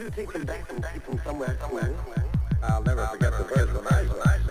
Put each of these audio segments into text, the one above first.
Back them somewhere, somewhere? I'll never forget the first one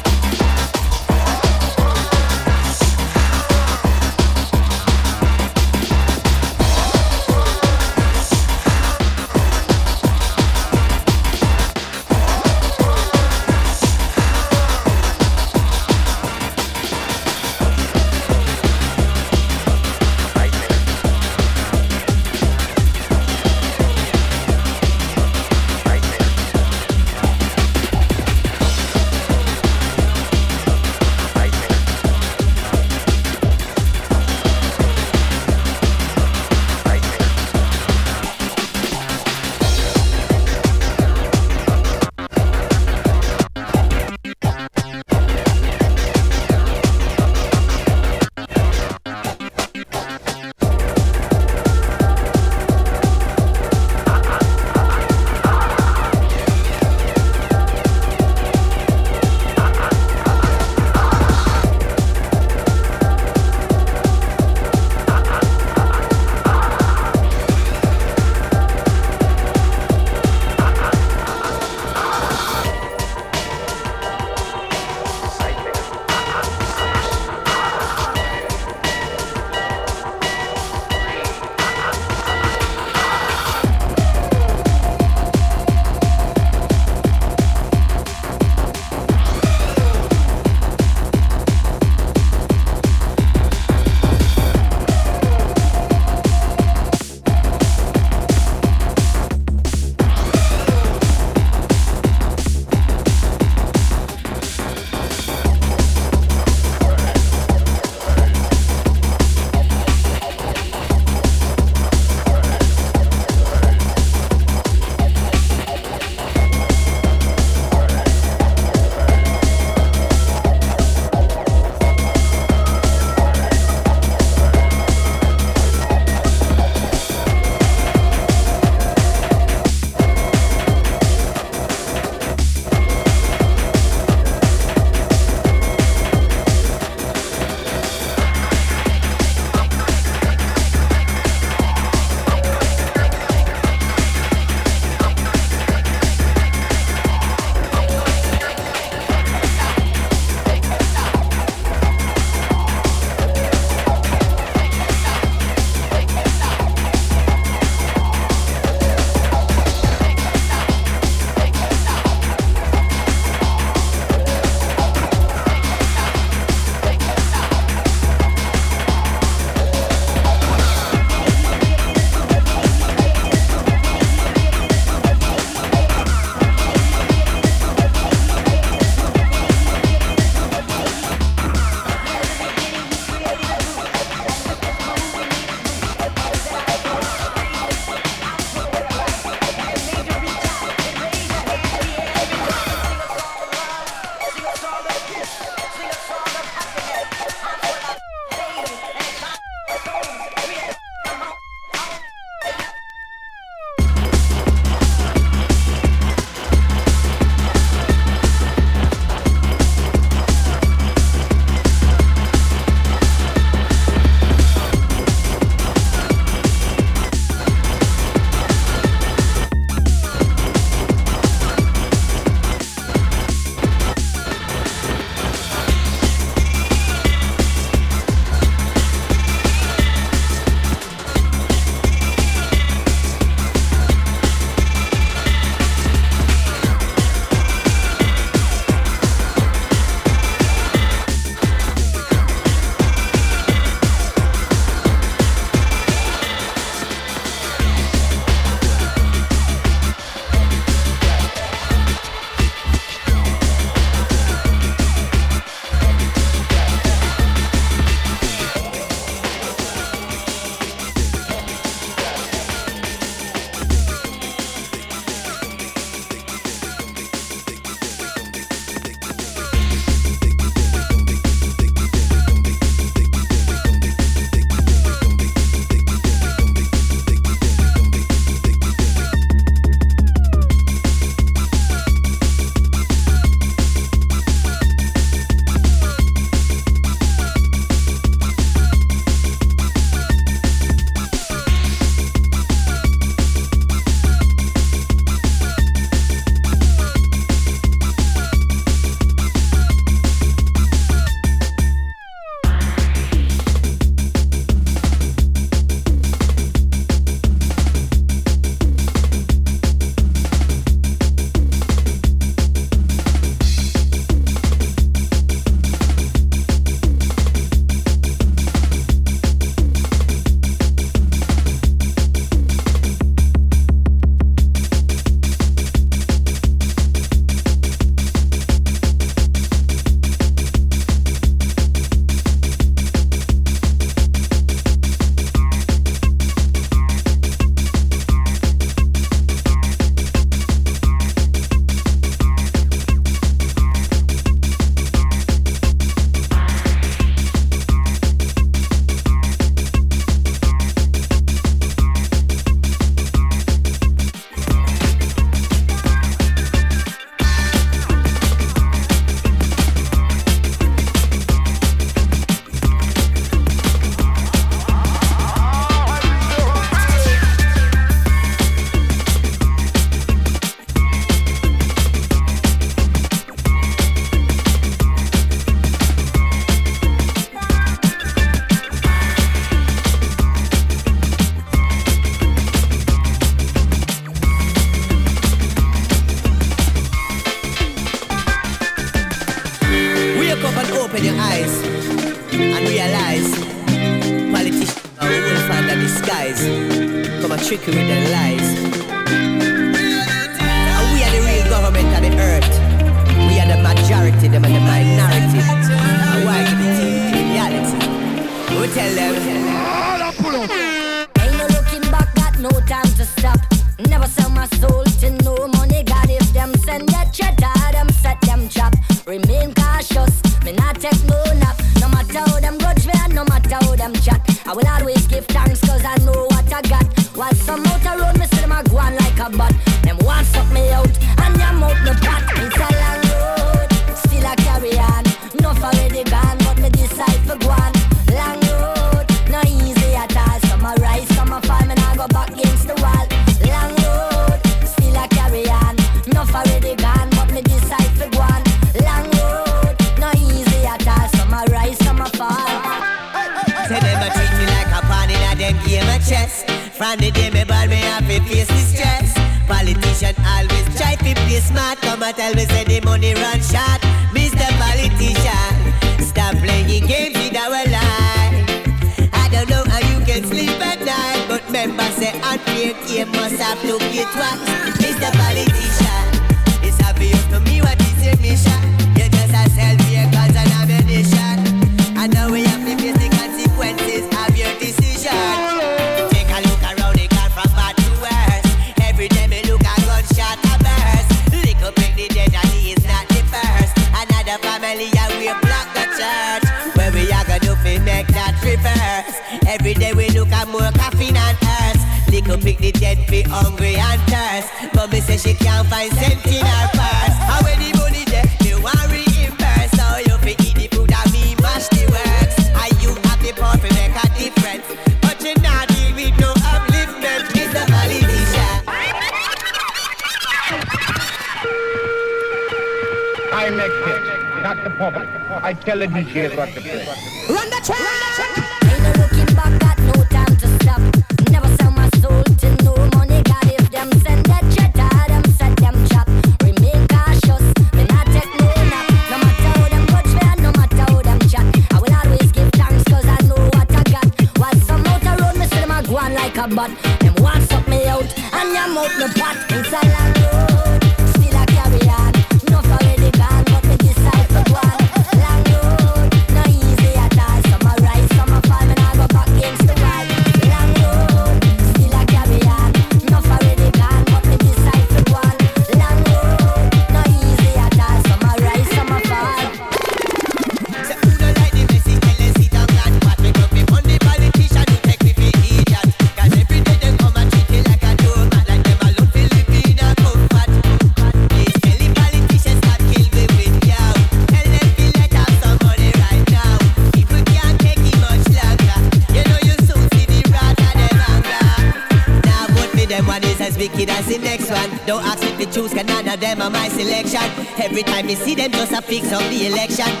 fix up the election.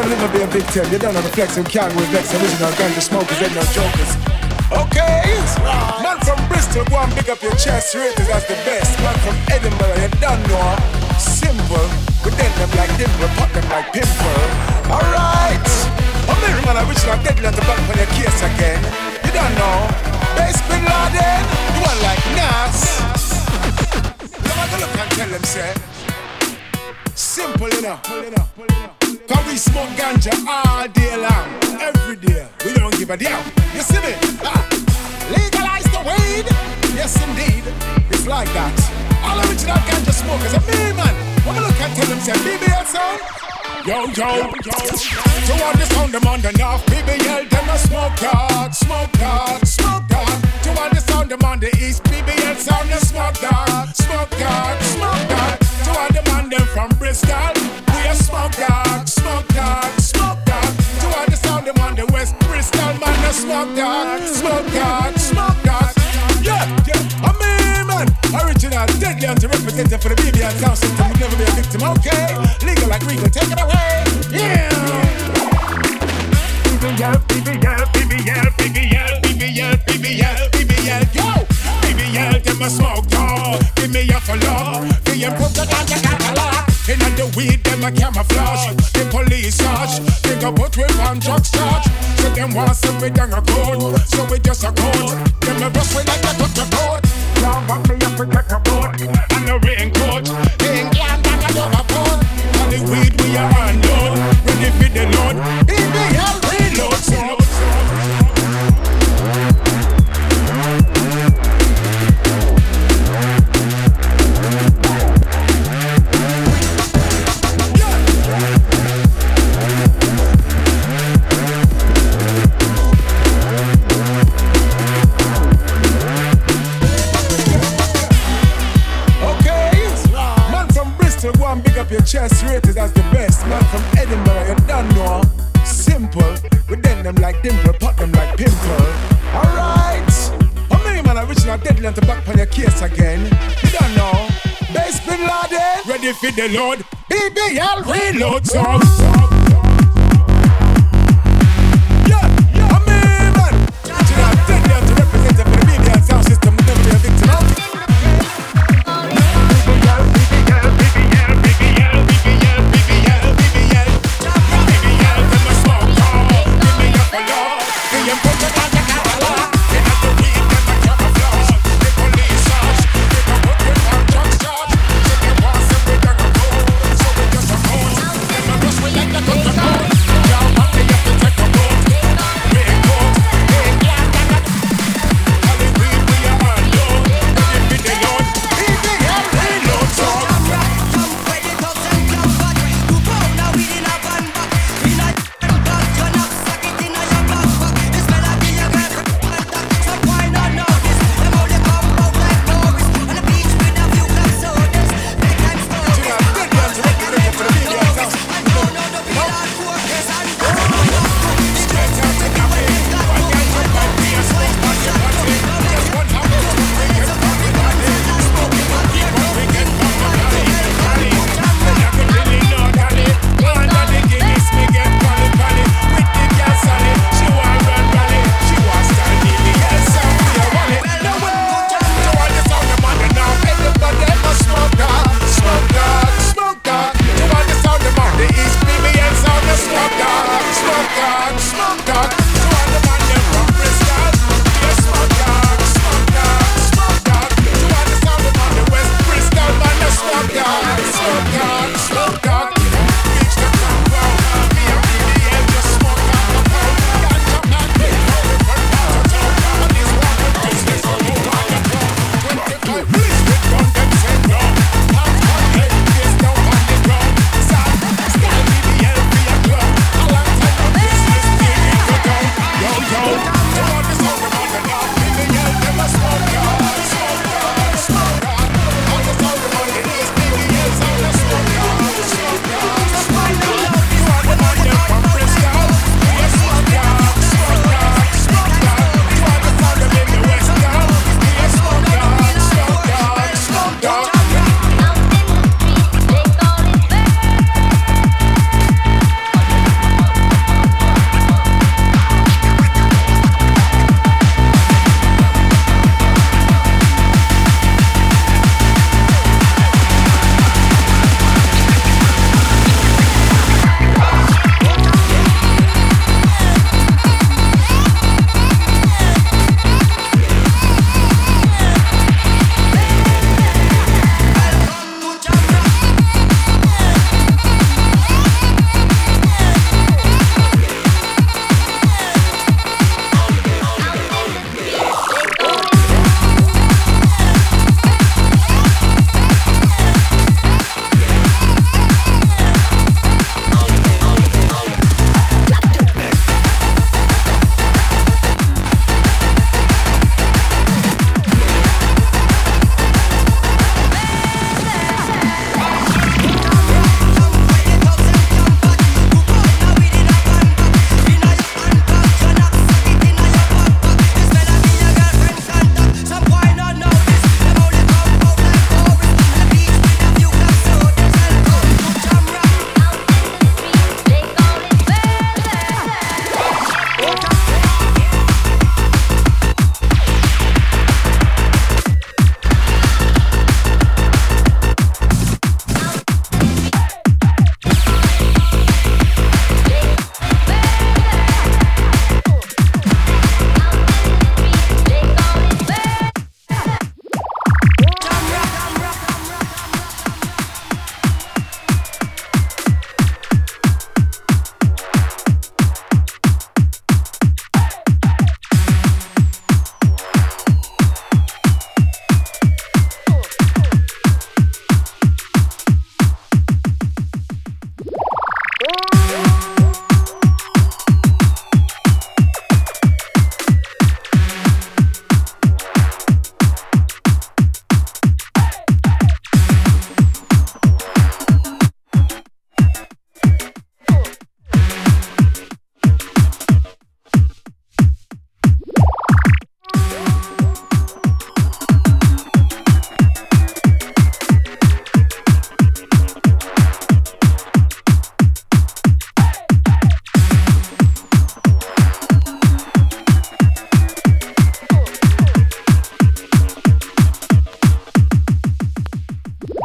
You said never be a victim. You don't know the flex and can with vex. Original ganja smokers, they no jokers. Okay, man from Bristol, go and big up your chest, rate it as the best. Man from Edinburgh, you don't know. Simple, we then them like dimple, pop them like pimple. Alright, I'm the man original deadly to back on your case again. You don't know. Bass Bin Laden, you want like Nas. Now I go look and tell them, say. Simple enough. Cause we smoke ganja all day long, every day. We don't give a damn. You see me? Ah. Legalize the weed. Yes, indeed. It's like that. All original ganja smokers are me, man. When I look and tell them, say, BBL sound. Yo, yo, yo. To all the sound, them on the north. BBL, them a smoke dog, smoke dog, smoke dog. To all the sound, them on the east. BBL sound, the smoke dog, smoke Bristol, smoke dog, smoke dog, smoke dog. Yeah, yeah, I'm me, man. Original, deadly, anti-representative for the BBL sound system. Will never be a victim, okay? Legal like legal, take it away. Yeah. Yo. A dog. Give me a follow. The. In the weed, a camouflage. The police search. Go put we on drug charge. Them want some we down a code. So we just a code. Them a rush we like a cut the code. Now want me up to take a boat. For the load. BBL reload, so.